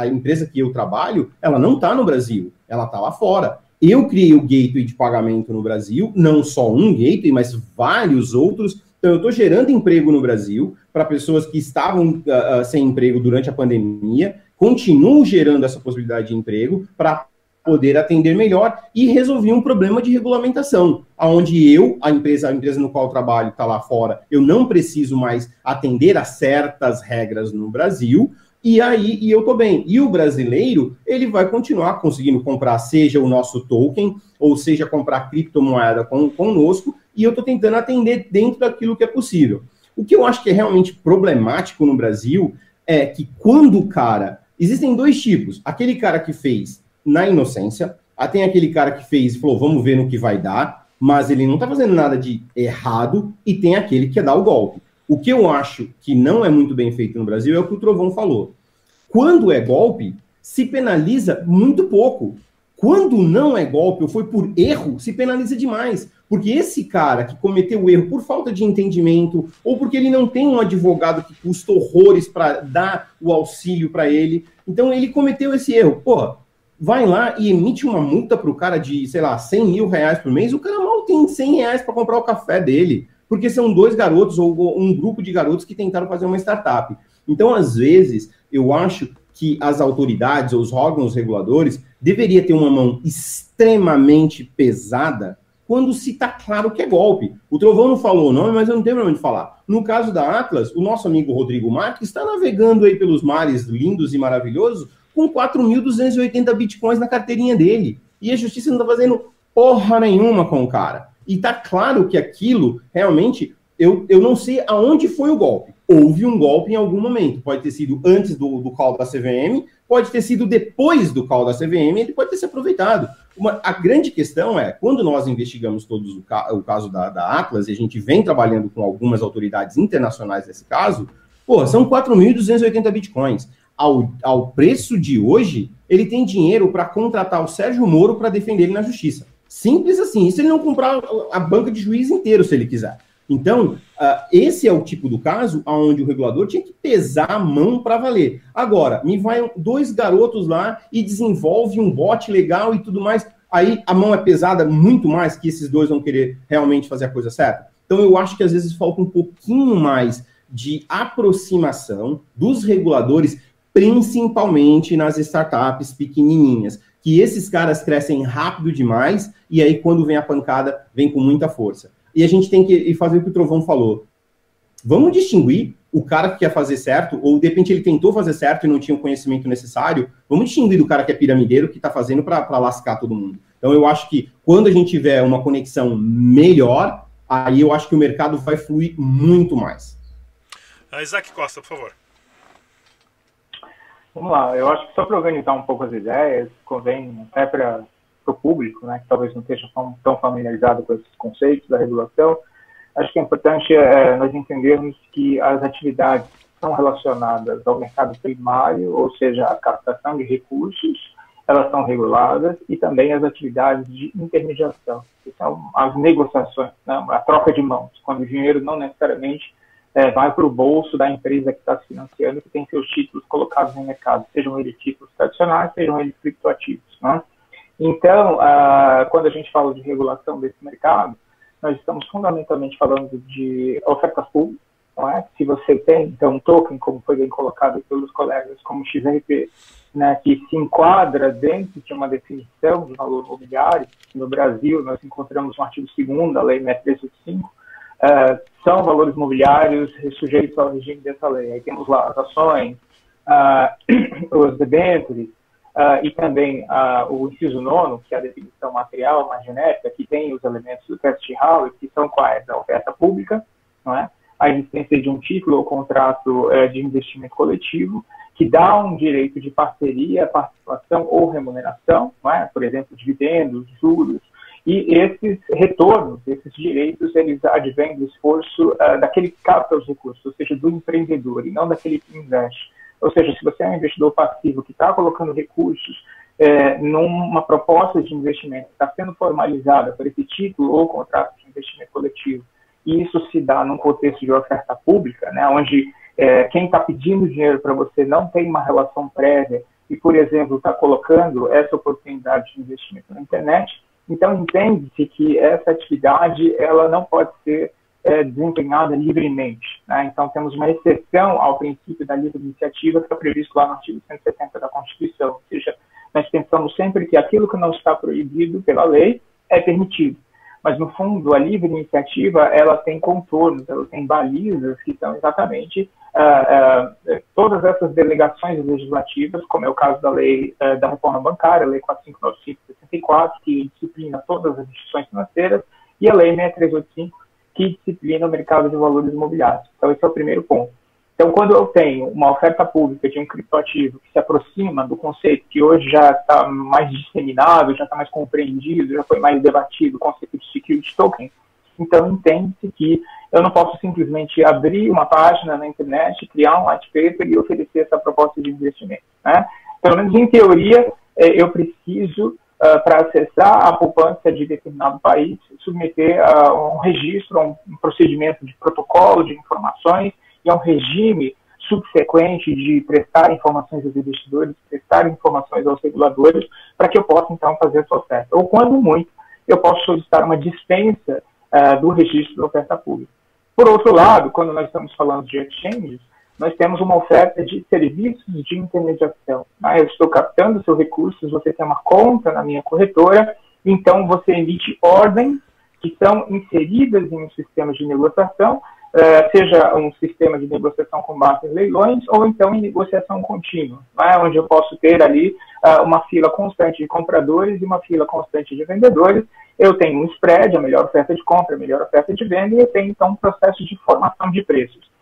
a empresa que eu trabalho, ela não está no Brasil, ela está lá fora. Eu criei o gateway de pagamento no Brasil, não só um gateway, mas vários outros. Então, eu estou gerando emprego no Brasil para pessoas que estavam uh, sem emprego durante a pandemia, continuo gerando essa possibilidade de emprego para poder atender melhor e resolvi um problema de regulamentação, aonde eu, a empresa, a empresa no qual trabalho está lá fora, eu não preciso mais atender a certas regras no Brasil, e aí e eu tô bem. E o brasileiro, ele vai continuar conseguindo comprar, seja o nosso token, ou seja, comprar criptomoeda com, conosco, e eu tô tentando atender dentro daquilo que é possível. O que eu acho que é realmente problemático no Brasil é que quando o cara. Existem dois tipos. Aquele cara que fez na inocência, ah, tem aquele cara que fez e falou, vamos ver no que vai dar, mas ele não tá fazendo nada de errado, e tem aquele que dar o golpe. O que eu acho que não é muito bem feito no Brasil é o que o Trovão falou. Quando é golpe, se penaliza muito pouco. Quando não é golpe ou foi por erro, se penaliza demais. Porque esse cara que cometeu o erro por falta de entendimento ou porque ele não tem um advogado que custa horrores para dar o auxílio para ele, então ele cometeu esse erro. Pô, vai lá e emite uma multa para o cara de, sei lá, 100 mil reais por mês, o cara mal tem 100 reais para comprar o café dele porque são dois garotos ou um grupo de garotos que tentaram fazer uma startup. Então, às vezes, eu acho que as autoridades ou os órgãos reguladores deveria ter uma mão extremamente pesada quando se está claro que é golpe. O Trovão não falou o nome, mas eu não tenho problema de falar. No caso da Atlas, o nosso amigo Rodrigo Marques está navegando aí pelos mares lindos e maravilhosos com 4.280 bitcoins na carteirinha dele. E a justiça não está fazendo porra nenhuma com o cara. E tá claro que aquilo realmente, eu, eu não sei aonde foi o golpe. Houve um golpe em algum momento. Pode ter sido antes do, do call da CVM, pode ter sido depois do call da CVM, ele pode ter se aproveitado. Uma, a grande questão é, quando nós investigamos todos o, ca, o caso da, da, Atlas, e a gente vem trabalhando com algumas autoridades internacionais nesse caso, pô, são 4.280 bitcoins. Ao, ao preço de hoje, ele tem dinheiro para contratar o Sérgio Moro para defender ele na justiça. Simples assim. Isso ele não comprar a banca de juiz inteiro, se ele quiser. Então, uh, esse é o tipo do caso onde o regulador tinha que pesar a mão para valer. Agora, me vai dois garotos lá e desenvolve um bot legal e tudo mais. Aí a mão é pesada muito mais que esses dois vão querer realmente fazer a coisa certa. Então, eu acho que às vezes falta um pouquinho mais de aproximação dos reguladores, principalmente nas startups pequenininhas que esses caras crescem rápido demais e aí quando vem a pancada, vem com muita força. E a gente tem que fazer o que o Trovão falou. Vamos distinguir o cara que quer fazer certo, ou de repente ele tentou fazer certo e não tinha o conhecimento necessário. Vamos distinguir do cara que é piramideiro, que está fazendo para lascar todo mundo. Então eu acho que quando a gente tiver uma conexão melhor, aí eu acho que o mercado vai fluir muito mais.
Isaac Costa, por favor.
Vamos lá, eu acho que só para organizar um pouco as ideias, convém até para o público, né, que talvez não esteja tão, tão familiarizado com esses conceitos da regulação, acho que é importante é, nós entendermos que as atividades são relacionadas ao mercado primário, ou seja, a captação de recursos, elas são reguladas, e também as atividades de intermediação, que são as negociações, né, a troca de mãos, quando o dinheiro não necessariamente é, vai para o bolso da empresa que está se financiando, que tem seus títulos colocados no mercado, sejam eles títulos tradicionais, sejam eles criptoativos. Né? Então, ah, quando a gente fala de regulação desse mercado, nós estamos fundamentalmente falando de ofertas públicas. É? Se você tem, então, um token, como foi bem colocado pelos colegas, como XRP, né, que se enquadra dentro de uma definição de valor imobiliário, no Brasil nós encontramos no artigo 2 da Lei 6385, uh, são valores imobiliários sujeitos ao regime dessa lei. Aí temos lá as ações, uh, os debêntures, uh, e também o inciso nono, que é a definição material mais genérica, que tem os elementos do teste de Howey, que são quais? A oferta pública, não é? a existência de um título ou contrato uh, de investimento coletivo, que dá um direito de parceria, participação ou remuneração, é? por exemplo, dividendos, juros, e esses retornos, esses direitos, eles advêm do esforço uh, daquele que capta os recursos, ou seja, do empreendedor, e não daquele que investe. Ou seja, se você é um investidor passivo que está colocando recursos é, numa proposta de investimento que está sendo formalizada por esse título ou contrato de investimento coletivo, e isso se dá num contexto de oferta pública, né, onde é, quem está pedindo dinheiro para você não tem uma relação prévia e, por exemplo, está colocando essa oportunidade de investimento na internet, então, entende-se que essa atividade ela não pode ser é, desempenhada livremente. Né? Então, temos uma exceção ao princípio da livre iniciativa que está previsto lá no artigo 170 da Constituição. Ou seja, nós pensamos sempre que aquilo que não está proibido pela lei é permitido. Mas, no fundo, a livre iniciativa ela tem contornos, ela tem balizas que são exatamente uh, uh, todas essas delegações legislativas, como é o caso da lei uh, da reforma bancária, a lei 4595-64, que disciplina todas as instituições financeiras, e a lei 6385, que disciplina o mercado de valores imobiliários. Então, esse é o primeiro ponto. Então, quando eu tenho uma oferta pública de um criptoativo que se aproxima do conceito que hoje já está mais disseminado, já está mais compreendido, já foi mais debatido, o conceito de security token, então entende-se que eu não posso simplesmente abrir uma página na internet, criar um white paper e oferecer essa proposta de investimento. Né? Pelo menos em teoria, é, eu preciso, uh, para acessar a poupança de determinado país, submeter a uh, um registro, um procedimento de protocolo de informações e a um regime subsequente de prestar informações aos investidores, prestar informações aos reguladores, para que eu possa, então, fazer essa oferta. Ou, quando muito, eu posso solicitar uma dispensa uh, do registro da oferta pública. Por outro lado, quando nós estamos falando de exchanges, nós temos uma oferta de serviços de intermediação. Ah, eu estou captando seus recursos, você tem uma conta na minha corretora, então você emite ordens que são inseridas em um sistema de negociação, seja um sistema de negociação com base em leilões ou então em negociação contínua, né, onde eu posso ter ali uh, uma fila constante de compradores e uma fila constante de vendedores, eu tenho um spread, a melhor oferta de compra, a melhor oferta de venda, e eu tenho, então, um processo de formação de preços.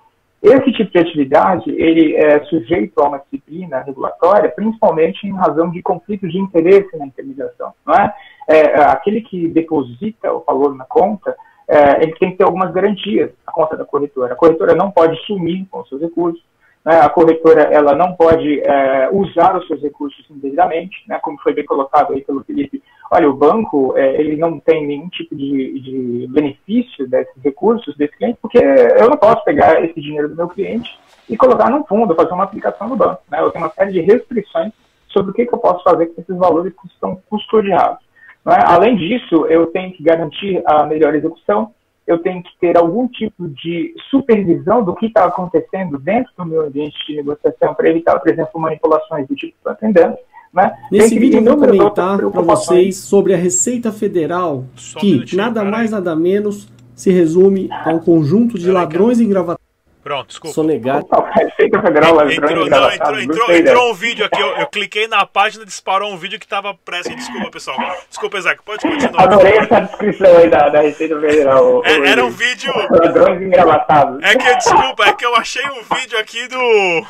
Esse tipo de atividade, ele é sujeito a uma disciplina regulatória, principalmente em razão de conflitos de interesse na intermediação, não é? é aquele que deposita o valor na conta, é, ele tem que ter algumas garantias, a conta da corretora. A corretora não pode sumir com os seus recursos, né, a corretora ela não pode é, usar os seus recursos indevidamente, né, como foi bem colocado aí pelo Felipe. Olha, o banco é, ele não tem nenhum tipo de, de, benefício desses recursos desse cliente, porque eu não posso pegar esse dinheiro do meu cliente e colocar num fundo, fazer uma aplicação no banco. Né, eu tenho uma série de restrições sobre o que, que eu posso fazer com esses valores que estão custodiados. Né. Além disso, eu tenho que garantir a melhor execução, eu tenho que ter algum tipo de supervisão do que está acontecendo dentro do meu ambiente de negociação para evitar, por exemplo, manipulações do tipo que estou atendendo. Né?
Nesse vídeo eu vou comentar para vocês sobre a Receita Federal, que nada mais nada menos se resume a um conjunto de ladrões engravatados
Pronto, desculpa.
Sonegar.
Receita Federal,
entrou, não, entrou, entrou, entrou um vídeo aqui, eu, eu, cliquei na página e disparou um vídeo que tava preso. Desculpa, pessoal. Desculpa, Isaac, pode continuar.
Adorei essa descrição aí da, da Receita Federal.
É, era um vídeo.
Ladrões engravatados.
É que, desculpa, é que eu achei um vídeo aqui do.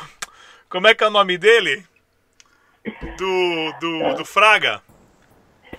Como é que é o nome dele? do, do, do Fraga?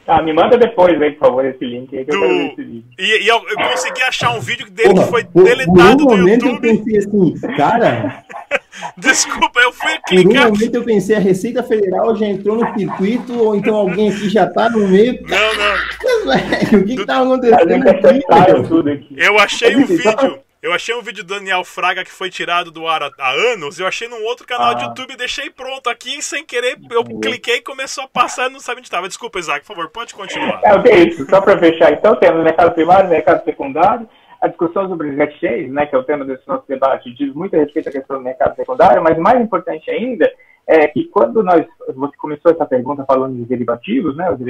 Ah, me manda depois aí, por favor, esse link aí que do... eu quero ver esse vídeo.
E, e eu, eu, consegui achar um vídeo dele Porra, que foi por, deletado por um momento
YouTube. eu pensei assim, cara...
Desculpa, eu fui clicar...
Por um momento eu pensei, a Receita Federal já entrou no circuito, ou então alguém aqui já tá no meio...
Não, não.
O que que tá acontecendo aqui?
Eu achei um vídeo... Eu achei um vídeo do Daniel Fraga que foi tirado do ar há, anos. Eu achei num outro canal ah. de YouTube e deixei pronto aqui sem querer. Eu cliquei e começou a passar não sabe onde estava. Desculpa, Isaac, por favor, pode continuar.
É, ok, isso. Só para fechar, então, temos mercado primário, mercado secundário. A discussão sobre os exchanges, né, que é o tema desse nosso debate, diz muito a respeito à questão do mercado secundário, mas mais importante ainda é que quando nós, você começou essa pergunta falando de derivativos, né, os,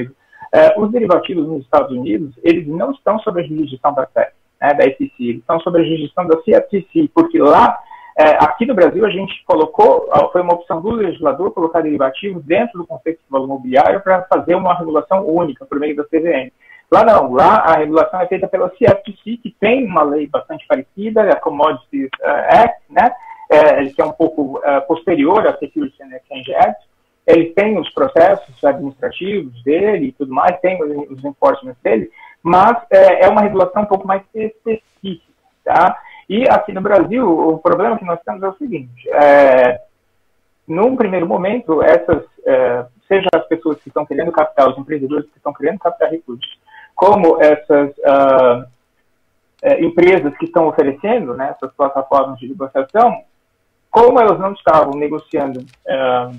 é, os derivativos nos Estados Unidos, eles não estão sob a jurisdição da SEC né, da SEC, eles estão sob a jurisdição da CFTC, porque lá, é, aqui no Brasil, a gente colocou, foi uma opção do legislador colocar derivativos dentro do conceito de valor imobiliário para fazer uma regulação única por meio da CVM. Lá não, lá a regulação é feita pela CFTC, que tem uma lei bastante parecida, a Commodities uh, Act, né, é, que é um pouco uh, posterior à Securities and Exchange Act. Ele tem os processos administrativos dele e tudo mais, tem os, os enforcements dele, mas é, é uma regulação um pouco mais específica. Tá? E aqui no Brasil, o problema que nós temos é o seguinte: é, num primeiro momento, essas, é, seja as pessoas que estão querendo capital, os empreendedores que estão querendo captar recursos, como essas uh, é, empresas que estão oferecendo né, essas plataformas de negociação, como elas não estavam negociando uh,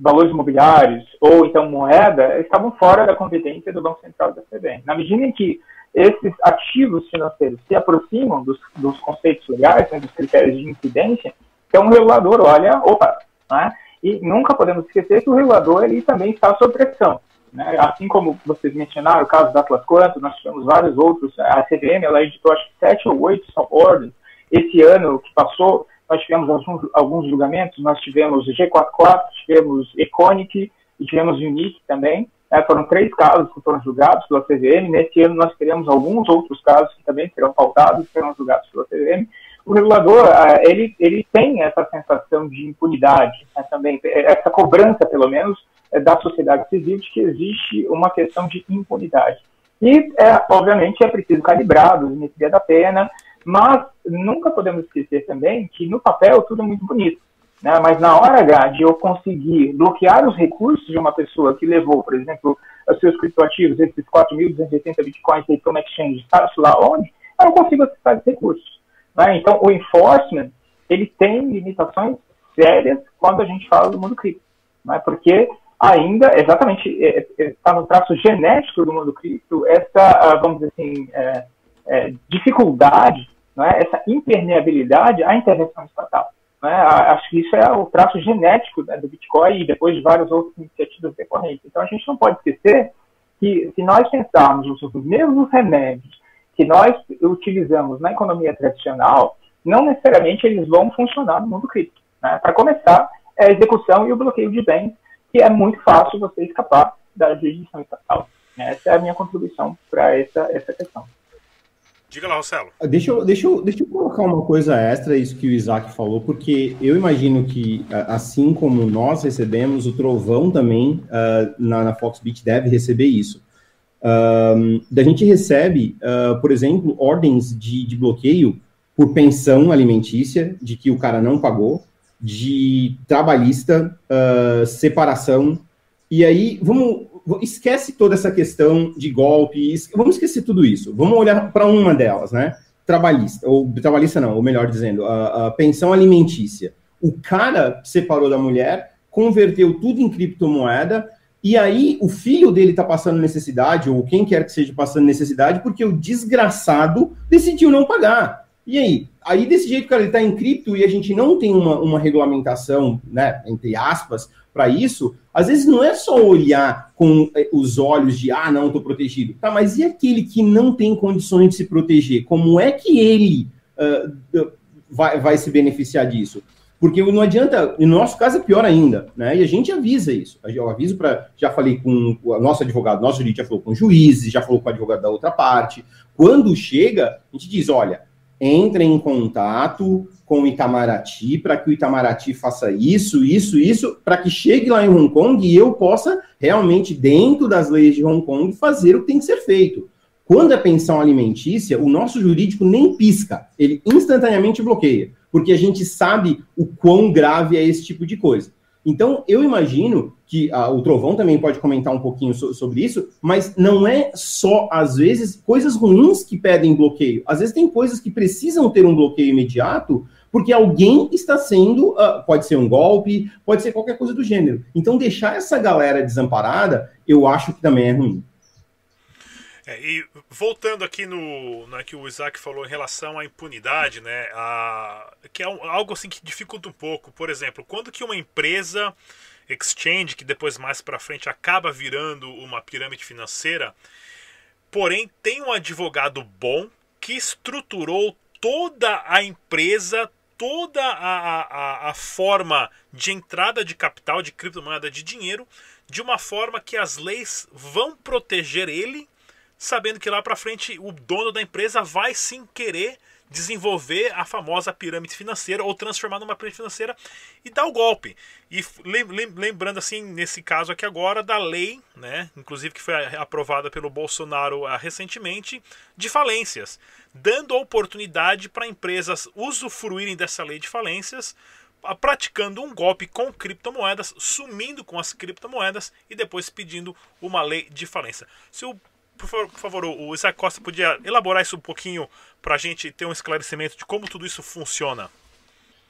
valores imobiliários ou então moeda estavam fora da competência do Banco Central da CBN. Na medida em que esses ativos financeiros se aproximam dos, dos conceitos legais, né, dos critérios de incidência, então o regulador olha, opa, né, e nunca podemos esquecer que o regulador ele também está sob pressão. Né? Assim como vocês mencionaram o caso da Atlas Quanto, nós tivemos vários outros, a CVM ela editou acho que sete ou oito ordens esse ano que passou, nós tivemos alguns, alguns julgamentos, nós tivemos G44, tivemos Econic e tivemos Unique também. Né? Foram três casos que foram julgados pela CVM. Nesse ano nós teremos alguns outros casos que também serão pautados serão julgados pela CVM. O regulador, ah, ele, ele tem essa sensação de impunidade né? também, essa cobrança, pelo menos, é, da sociedade civil de que existe uma questão de impunidade. E, é, obviamente, é preciso calibrar a da pena, mas nunca podemos esquecer também que no papel tudo é muito bonito. Né? Mas na hora H de eu conseguir bloquear os recursos de uma pessoa que levou, por exemplo, os seus criptoativos, esses 4.280 bitcoins aí para uma exchange, sabe lá onde, eu não consigo acessar esses recursos. Né? Então, o enforcement, ele tem limitações sérias quando a gente fala do mundo cripto. Né? Porque ainda, exatamente, está é, é, tá no traço genético do mundo cripto, essa, ah, vamos dizer assim, é, é, dificuldade, é, essa impermeabilidade à intervenção estatal. É? Acho que isso é o traço genético né, do Bitcoin e depois de várias outras iniciativas decorrentes. Então a gente não pode esquecer que se nós pensarmos os mesmos remédios que nós utilizamos na economia tradicional, não necessariamente eles vão funcionar no mundo cripto. Né? Para começar, é a execução e o bloqueio de bens, que é muito fácil você escapar da jurisdição estatal. Essa é a minha contribuição para essa, essa questão.
Diga lá, Rossello.
Ah, deixa eu, deixa, eu, deixa eu colocar uma coisa extra, isso que o Isaac falou, porque eu imagino que, assim como nós recebemos, o Trovão também, uh, na, na Foxbit, deve receber isso. Uh, a gente recebe, uh, por exemplo, ordens de, de bloqueio por pensão alimentícia, de que o cara não pagou, de trabalhista, uh, separação. E aí, vamos esquece toda essa questão de golpe, vamos esquecer tudo isso. Vamos olhar para uma delas, né? Trabalhista, ou trabalhista não, ou melhor dizendo, a, a, pensão alimentícia. O cara separou da mulher, converteu tudo em criptomoeda, e aí o filho dele está passando necessidade, ou quem quer que seja passando necessidade, porque o desgraçado decidiu não pagar. E aí? Aí, desse jeito, cara, ele está em cripto e a gente não tem uma, uma regulamentação, né, entre aspas, para isso, às vezes não é só olhar com eh, os olhos de, ah, não, estou protegido. Tá, mas e aquele que não tem condições de se proteger? Como é que ele uh, vai, vai se beneficiar disso? Porque não adianta, no nosso caso é pior ainda, né? E a gente avisa isso. Eu aviso para. Já falei com o nosso advogado, nosso jurídico já falou com juízes, já falou com o advogado da outra parte. Quando chega, a gente diz: olha, entre em contato com o Itamaraty para que o Itamaraty faça isso, isso, isso, para que chegue lá em Hong Kong e eu possa realmente, dentro das leis de Hong Kong, fazer o que tem que ser feito. Quando é pensão alimentícia, o nosso jurídico nem pisca, ele instantaneamente bloqueia, porque a gente sabe o quão grave é esse tipo de coisa. Então, eu imagino que ah, o Trovão também pode comentar um pouquinho so sobre isso, mas não é só, às vezes, coisas ruins que pedem bloqueio. Às vezes tem coisas que precisam ter um bloqueio imediato, porque alguém está sendo, uh, pode ser um golpe, pode ser qualquer coisa do gênero. Então, deixar essa galera desamparada, eu acho que também é ruim.
É, e voltando aqui no, no que o Isaac falou em relação à impunidade, né, a, que é um, algo assim que dificulta um pouco. Por exemplo, quando que uma empresa exchange, que depois mais para frente acaba virando uma pirâmide financeira, porém tem um advogado bom que estruturou toda a empresa, toda a, a, a forma de entrada de capital, de criptomoeda, de dinheiro, de uma forma que as leis vão proteger ele sabendo que lá para frente o dono da empresa vai sim querer desenvolver a famosa pirâmide financeira ou transformar numa pirâmide financeira e dar o golpe. E lembrando assim, nesse caso aqui agora, da lei, né, inclusive que foi aprovada pelo Bolsonaro ah, recentemente, de falências, dando oportunidade para empresas usufruírem dessa lei de falências, ah, praticando um golpe com criptomoedas, sumindo com as criptomoedas e depois pedindo uma lei de falência. Se o por favor, o Isaac Costa podia elaborar isso um pouquinho para a gente ter um esclarecimento de como tudo isso funciona?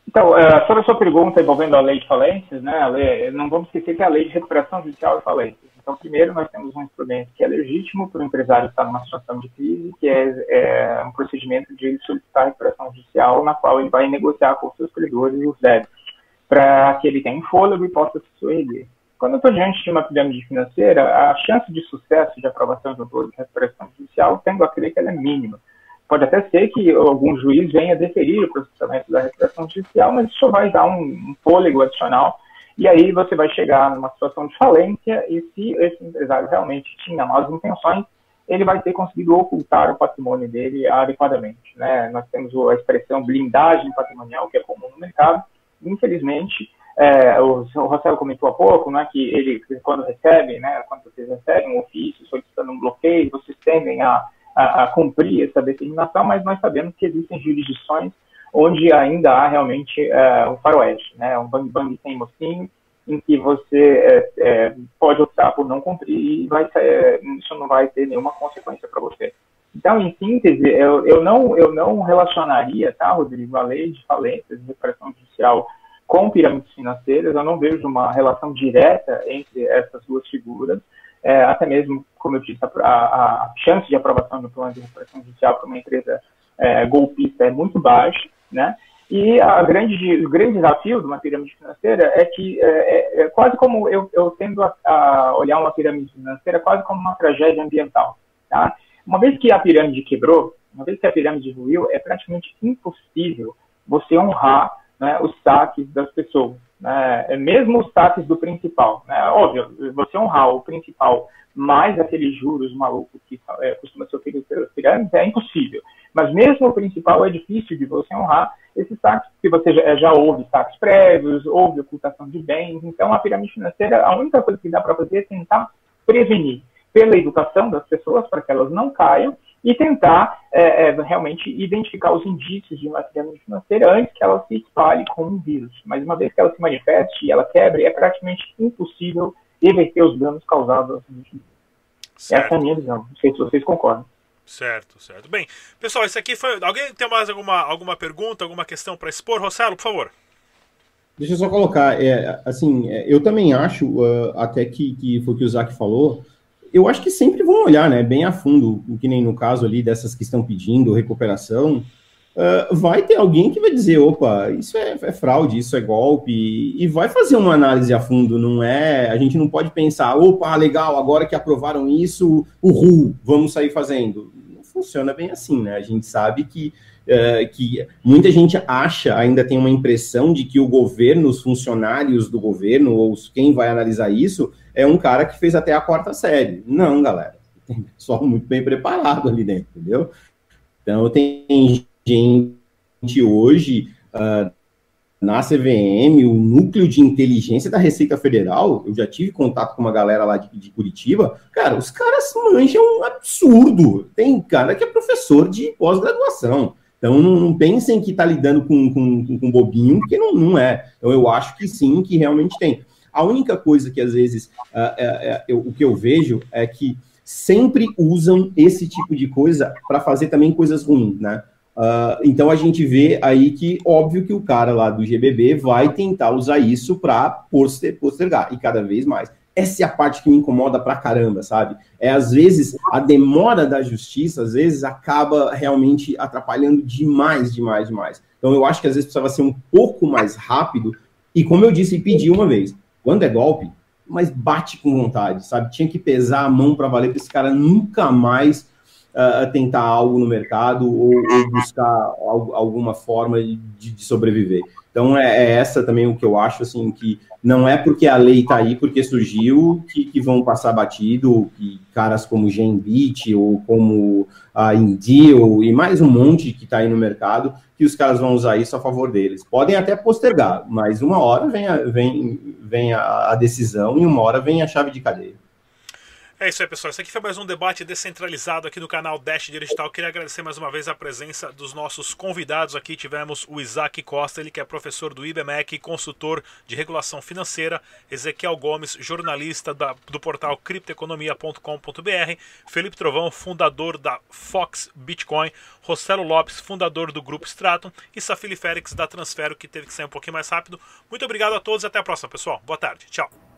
Então, uh, sobre a sua pergunta envolvendo a lei de falências, né, lei, não vamos esquecer que é a lei de recuperação judicial de falências. Então, primeiro, nós temos um instrumento que é legítimo para o empresário estar numa situação de crise, que é, é um procedimento de solicitar recuperação judicial, na qual ele vai negociar com seus credores os débitos, para que ele tenha um fôlego e possa se soerguer. Quando eu estou diante de uma pirâmide financeira, a chance de sucesso de aprovação de um de recuperação judicial, tendo a crer que ela é mínima. Pode até ser que algum juiz venha deferir o processamento da recuperação judicial, mas isso vai dar um, um fôlego adicional e aí você vai chegar numa situação de falência e se esse empresário realmente tinha más intenções, ele vai ter conseguido ocultar o patrimônio dele adequadamente. Né? Nós temos a expressão blindagem patrimonial, que é comum no mercado. Infelizmente, é, o, o comentou há pouco, né, que ele, quando recebe, né, quando vocês recebem um ofício solicitando um bloqueio, vocês tendem a, a, a cumprir essa determinação, mas nós sabemos que existem jurisdições onde ainda há realmente é, um faroeste, né, um bang-bang sem mocinho, em que você é, é, pode optar por não cumprir e vai, é, isso não vai ter nenhuma consequência para você. Então, em síntese, eu, eu, não, eu não relacionaria, tá, Rodrigo, a lei de falências de repressão judicial com pirâmides financeiras, eu não vejo uma relação direta entre essas duas figuras, é, até mesmo, como eu disse, a, a, a, chance de aprovação do plano de recuperação judicial para uma empresa é, golpista é muito baixa, né? E a grande, o grande desafio de uma pirâmide financeira é que é, é, é quase como eu, eu tendo a, a, olhar uma pirâmide financeira quase como uma tragédia ambiental, tá? Uma vez que a pirâmide quebrou, uma vez que a pirâmide ruiu, é praticamente impossível você honrar né, os saques das pessoas. Né, é mesmo os saques do principal. Né, óbvio, você honrar o principal mais aqueles juros malucos que é, costuma ser oferecido pelas pirâmides é impossível. Mas mesmo o principal é difícil de você honrar esses saques, porque você já, já houve saques prévios, houve ocultação de bens. Então, a pirâmide financeira, a única coisa que dá para fazer é tentar prevenir pela educação das pessoas para que elas não caiam e tentar é, é, realmente identificar os indícios de uma pirâmide financeira antes que ela se espalhe como um vírus. Mas uma vez que ela se manifeste e ela quebre, é praticamente impossível reverter os danos causados. Certo. Essa é a minha visão. Não sei se vocês concordam.
Certo, certo. Bem, pessoal, isso aqui foi. Alguém tem mais alguma, alguma pergunta, alguma questão para expor? Rossello, por favor.
Deixa eu só colocar, é, assim, é, eu também acho, uh, até que, que foi o que o Zac falou, eu acho que sempre vão olhar, né, bem a fundo, o que nem no caso ali dessas que estão pedindo recuperação, uh, vai ter alguém que vai dizer, opa, isso é, é, fraude, isso é golpe, e vai fazer uma análise a fundo, não é, a gente não pode pensar, opa, legal, agora que aprovaram isso, RU, vamos sair fazendo. Não funciona bem assim, né, a gente sabe que Uh, que muita gente acha, ainda tem uma impressão de que o governo, os funcionários do governo, ou quem vai analisar isso, é um cara que fez até a quarta série. Não, galera. Tem pessoal muito bem preparado ali dentro, entendeu? Então, tem gente hoje, uh, na CVM, o núcleo de inteligência da Receita Federal, eu já tive contato com uma galera lá de, de Curitiba, cara, os caras manjam um absurdo. Tem cara que é professor de pós-graduação. Então não, pensem que está lidando com, com, com bobinho, porque não, não é. Então eu acho que sim, que realmente tem. A única coisa que às vezes uh, é, eu, o que eu vejo é que sempre usam esse tipo de coisa para fazer também coisas ruins, né? Uh, então a gente vê aí que óbvio que o cara lá do GBB vai tentar usar isso para postergar e cada vez mais. Essa é a parte que me incomoda pra caramba, sabe? É às vezes a demora da justiça, às vezes acaba realmente atrapalhando demais, demais, demais. Então eu acho que às vezes precisava ser um pouco mais rápido e como eu disse e pedi uma vez, quando é golpe, mas bate com vontade, sabe? Tinha que pesar a mão para valer para esse cara nunca mais uh, tentar algo no mercado ou, ou buscar alguma forma de, de sobreviver. Então é, é, essa também o que eu acho assim que não é porque a lei está aí porque surgiu que, que, vão passar batido que caras como Genbit ou como a Indeal e mais um monte que está aí no mercado que os caras vão usar isso a favor deles. Podem até postergar, mas uma hora vem a, vem, vem a, a decisão e uma hora vem a chave de cadeia.
É isso aí, pessoal. Esse aqui foi mais um debate descentralizado aqui no canal Dash Digital. Queria agradecer mais uma vez a presença dos nossos convidados aqui. Tivemos o Isaac Costa, ele que é professor do IBMEC, consultor de regulação financeira, Ezequiel Gomes, jornalista da, do portal criptoeconomia.com.br, Felipe Trovão, fundador da Fox Bitcoin, Rossello Lopes, fundador do Grupo Stratum e Safili Félix da Transfero, que teve que sair um pouquinho mais rápido. Muito obrigado a todos até a próxima, pessoal. Boa tarde. Tchau.